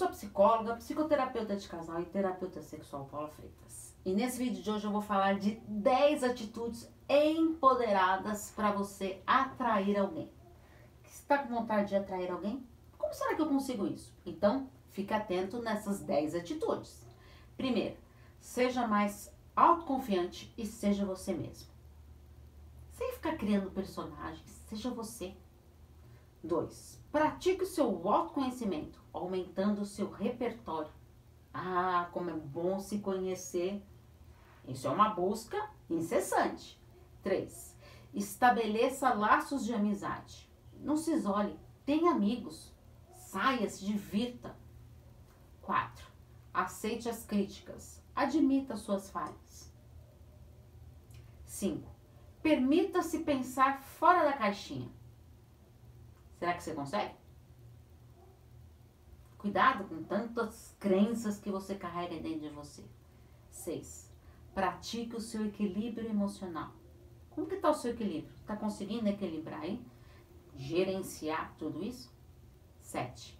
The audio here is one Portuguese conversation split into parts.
sou psicóloga, psicoterapeuta de casal e terapeuta sexual Paula Freitas. E nesse vídeo de hoje eu vou falar de 10 atitudes empoderadas para você atrair alguém. Está com vontade de atrair alguém? Como será que eu consigo isso? Então, fique atento nessas 10 atitudes. Primeiro, seja mais autoconfiante e seja você mesmo. Sem ficar criando personagens, seja você. 2. Pratique o seu autoconhecimento, aumentando o seu repertório. Ah, como é bom se conhecer. Isso é uma busca incessante. 3. Estabeleça laços de amizade. Não se isole, tenha amigos. Saia, se divirta. 4. Aceite as críticas. Admita suas falhas. 5. Permita-se pensar fora da caixinha. Será que você consegue? Cuidado com tantas crenças que você carrega dentro de você. 6. Pratique o seu equilíbrio emocional. Como que está o seu equilíbrio? Está conseguindo equilibrar aí? Gerenciar tudo isso? 7.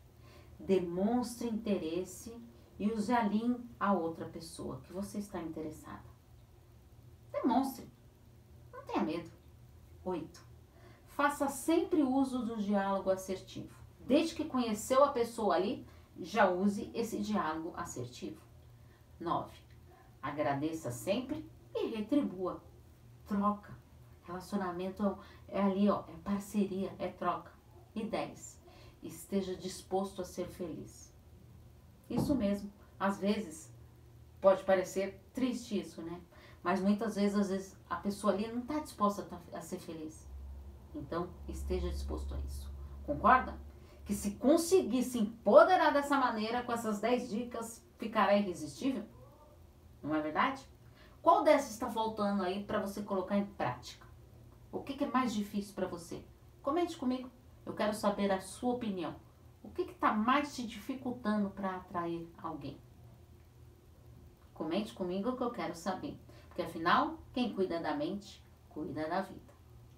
Demonstre interesse e use alinhe a outra pessoa que você está interessada. Demonstre. Não tenha medo. 8 faça sempre uso do diálogo assertivo. Desde que conheceu a pessoa ali, já use esse diálogo assertivo. 9. Agradeça sempre e retribua. Troca. Relacionamento é ali, ó, é parceria, é troca. E 10. Esteja disposto a ser feliz. Isso mesmo. Às vezes pode parecer triste isso, né? Mas muitas vezes, às vezes a pessoa ali não está disposta a ser feliz. Então, esteja disposto a isso. Concorda? Que se conseguir se empoderar dessa maneira, com essas 10 dicas, ficará irresistível? Não é verdade? Qual dessas está faltando aí para você colocar em prática? O que, que é mais difícil para você? Comente comigo. Eu quero saber a sua opinião. O que está mais te dificultando para atrair alguém? Comente comigo que eu quero saber. Porque afinal, quem cuida da mente, cuida da vida.